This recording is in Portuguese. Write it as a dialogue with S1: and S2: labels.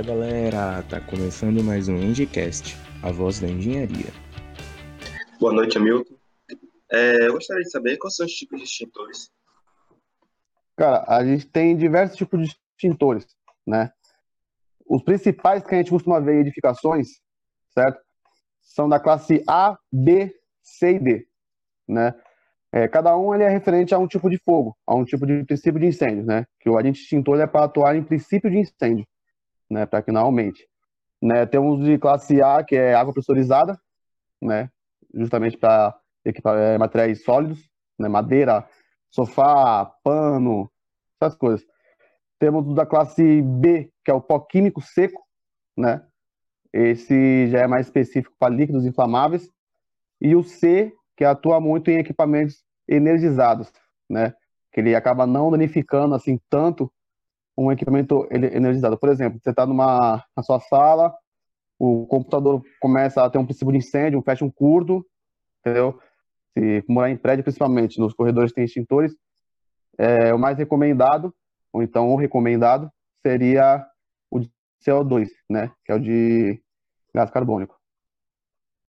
S1: Fala galera, tá começando mais um Indicast, a voz da engenharia.
S2: Boa noite, Hamilton. É, eu gostaria de saber quais são os tipos de extintores.
S3: Cara, a gente tem diversos tipos de extintores, né? Os principais que a gente costuma ver em edificações, certo? São da classe A, B, C e D, né? É, cada um ele é referente a um tipo de fogo, a um tipo de princípio de incêndio, né? Que o agente extintor é para atuar em princípio de incêndio, né? Para que não aumente. Né? Temos de classe A, que é água pressurizada, né? Justamente para é, materiais sólidos, né? Madeira, sofá, pano, essas coisas. Temos da classe B, que é o pó químico seco, né? Esse já é mais específico para líquidos inflamáveis. E o C, que atua muito em equipamentos energizados, né? Que ele acaba não danificando assim tanto um equipamento energizado. Por exemplo, você está numa na sua sala, o computador começa a ter um princípio de incêndio, fecha um curto, entendeu? Se morar em prédio, principalmente, nos corredores tem extintores, é, o mais recomendado, ou então o recomendado, seria o de CO2, né? Que é o de gás carbônico.